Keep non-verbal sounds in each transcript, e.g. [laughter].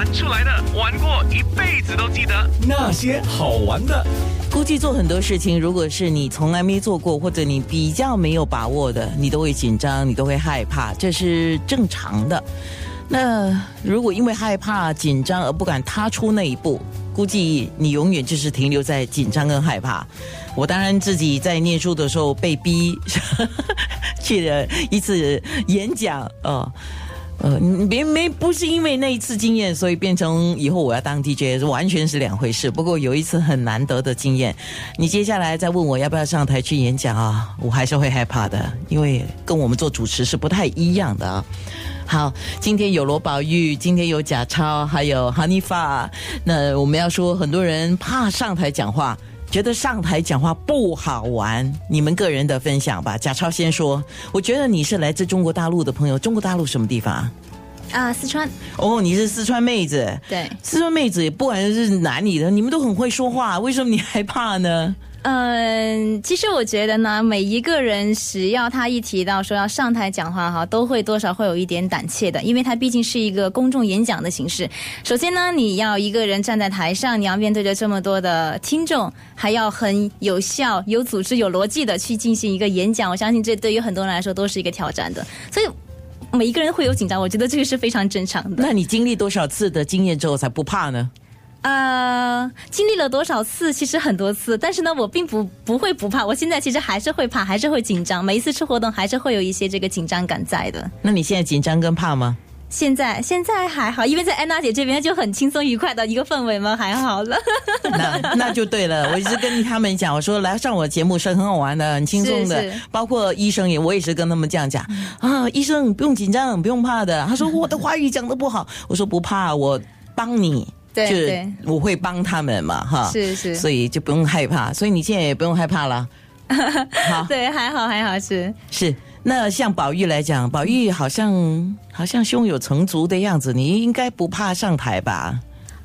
玩出来的，玩过一辈子都记得那些好玩的。估计做很多事情，如果是你从来没做过，或者你比较没有把握的，你都会紧张，你都会害怕，这是正常的。那如果因为害怕、紧张而不敢踏出那一步，估计你永远就是停留在紧张跟害怕。我当然自己在念书的时候被逼 [laughs] 去了一次演讲，呃。呃，你别没不是因为那一次经验，所以变成以后我要当 DJ，完全是两回事。不过有一次很难得的经验，你接下来再问我要不要上台去演讲啊，我还是会害怕的，因为跟我们做主持是不太一样的啊。好，今天有罗宝玉，今天有贾超，还有哈尼发。那我们要说，很多人怕上台讲话，觉得上台讲话不好玩。你们个人的分享吧。贾超先说，我觉得你是来自中国大陆的朋友，中国大陆什么地方啊？啊，四川哦，你是四川妹子，对，四川妹子不管是哪里的，你们都很会说话，为什么你害怕呢？嗯，其实我觉得呢，每一个人只要他一提到说要上台讲话哈，都会多少会有一点胆怯的，因为他毕竟是一个公众演讲的形式。首先呢，你要一个人站在台上，你要面对着这么多的听众，还要很有效、有组织、有逻辑的去进行一个演讲。我相信这对于很多人来说都是一个挑战的，所以每一个人会有紧张，我觉得这个是非常正常的。那你经历多少次的经验之后才不怕呢？呃，经历了多少次？其实很多次，但是呢，我并不不会不怕。我现在其实还是会怕，还是会紧张。每一次出活动，还是会有一些这个紧张感在的。那你现在紧张跟怕吗？现在现在还好，因为在安娜姐这边就很轻松愉快的一个氛围嘛，还好了。[laughs] 那那就对了。我一直跟他们讲，我说来上我节目是很好玩的，很轻松的。包括医生也，我也是跟他们这样讲啊，医生不用紧张，不用怕的。他说 [laughs] 我的话语讲的不好，我说不怕，我帮你。对，我会帮他们嘛，哈，是是，所以就不用害怕，所以你现在也不用害怕了。[laughs] 好，对，还好还好是是。那像宝玉来讲，宝玉好像好像胸有成竹的样子，你应该不怕上台吧？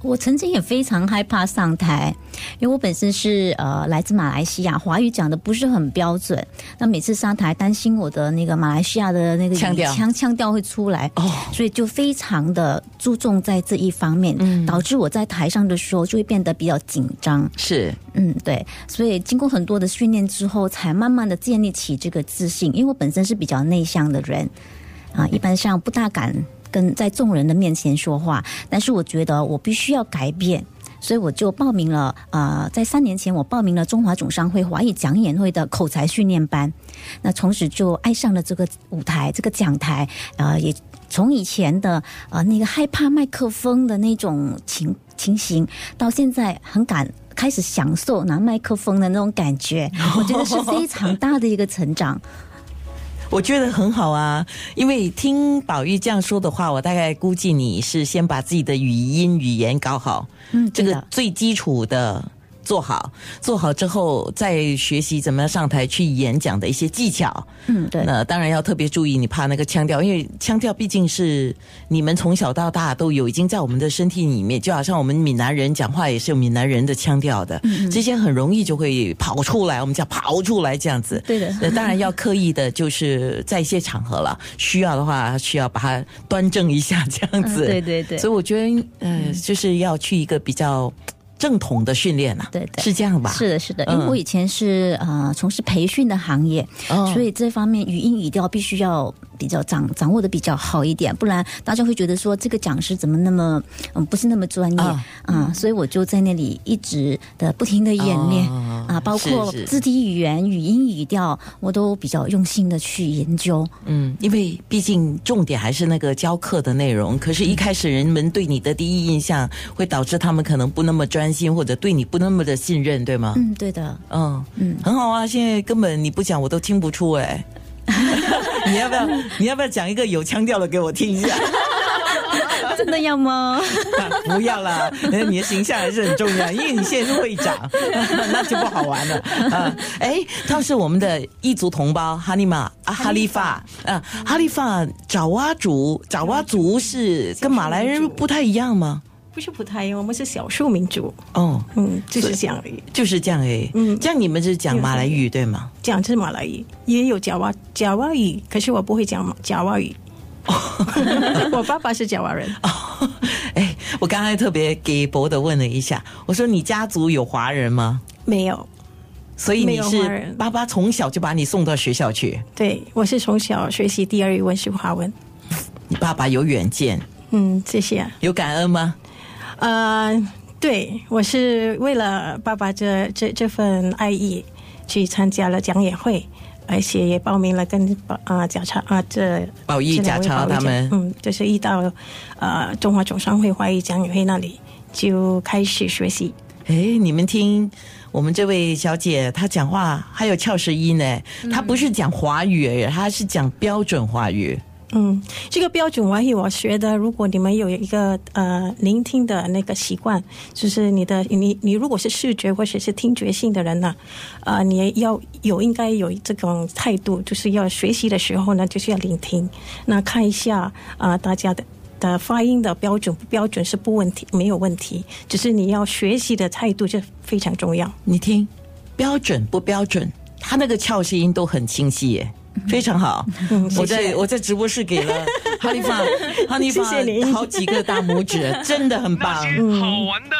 我曾经也非常害怕上台，因为我本身是呃来自马来西亚，华语讲的不是很标准。那每次上台，担心我的那个马来西亚的那个腔调腔腔调会出来，哦，所以就非常的注重在这一方面，嗯，导致我在台上的时候就会变得比较紧张。是，嗯，对，所以经过很多的训练之后，才慢慢的建立起这个自信。因为我本身是比较内向的人，啊，一般上不大敢。跟在众人的面前说话，但是我觉得我必须要改变，所以我就报名了。呃，在三年前，我报名了中华总商会华语讲演会的口才训练班，那从此就爱上了这个舞台，这个讲台。呃，也从以前的呃那个害怕麦克风的那种情情形，到现在很敢开始享受拿麦克风的那种感觉，我觉得是非常大的一个成长。我觉得很好啊，因为听宝玉这样说的话，我大概估计你是先把自己的语音语言搞好，嗯，这个最基础的。做好，做好之后再学习怎么样上台去演讲的一些技巧。嗯，对。那当然要特别注意，你怕那个腔调，因为腔调毕竟是你们从小到大都有，已经在我们的身体里面，就好像我们闽南人讲话也是有闽南人的腔调的，嗯这些很容易就会跑出来，我们叫跑出来这样子。对的。那当然要刻意的，就是在一些场合了，需要的话需要把它端正一下这样子。对对对。所以我觉得，呃，就是要去一个比较。正统的训练呐，对对，是这样吧？是的，是的，因为我以前是呃从事培训的行业，所以这方面语音语调必须要比较掌掌握的比较好一点，不然大家会觉得说这个讲师怎么那么嗯不是那么专业啊，所以我就在那里一直的不停的演练啊，包括肢体语言、语音语调，我都比较用心的去研究。嗯，因为毕竟重点还是那个教课的内容，可是一开始人们对你的第一印象会导致他们可能不那么专。心或者对你不那么的信任，对吗？嗯，对的。嗯嗯，很好啊。现在根本你不讲我都听不出哎。[laughs] 你要不要？你要不要讲一个有腔调的给我听一下？[laughs] 真的要吗？[laughs] 不要啦，你的形象还是很重要，因为你现在是会长，那就不好玩了啊。哎，他是我们的异族同胞哈尼玛啊，哈利法啊，哈利法爪哇族，爪哇族是跟马来人不太一样吗？不是葡萄牙，我们是少数民族。哦，嗯，就是这样而已，就是这样哎。嗯，这样你们是讲马来语对吗？讲是马来语，也有爪哇爪哇语，可是我不会讲爪哇语。[laughs] 我爸爸是爪哇人。哦 [laughs] 哎，我我刚才特别给博的问了一下，我说你家族有华人吗？没有，所以你是人爸爸从小就把你送到学校去，对我是从小学习第二语文是华文。[laughs] 你爸爸有远见，嗯，谢谢。啊有感恩吗？呃，对我是为了爸爸这这这份爱意去参加了讲演会，而且也报名了跟啊贾超啊这宝义贾超他们嗯，就是一到呃中华总商会华语讲演会那里就开始学习。哎，你们听我们这位小姐她讲话还有翘舌音呢，她不是讲华语她是讲标准华语。嗯，嗯这个标准华语我学的，如果你们有一个呃聆听的那个习惯，就是你的你你如果是视觉或者是听觉性的人呢，呃，你要有应该有这种态度，就是要学习的时候呢，就是要聆听，那看一下啊、大家的。的发音的标准不标准是不问题，没有问题，只是你要学习的态度就非常重要。你听，标准不标准？他那个翘舌音都很清晰耶。非常好，[laughs] 我在我在直播室给了哈利法哈利法谢谢好几个大拇指，真的很棒那。些好玩的。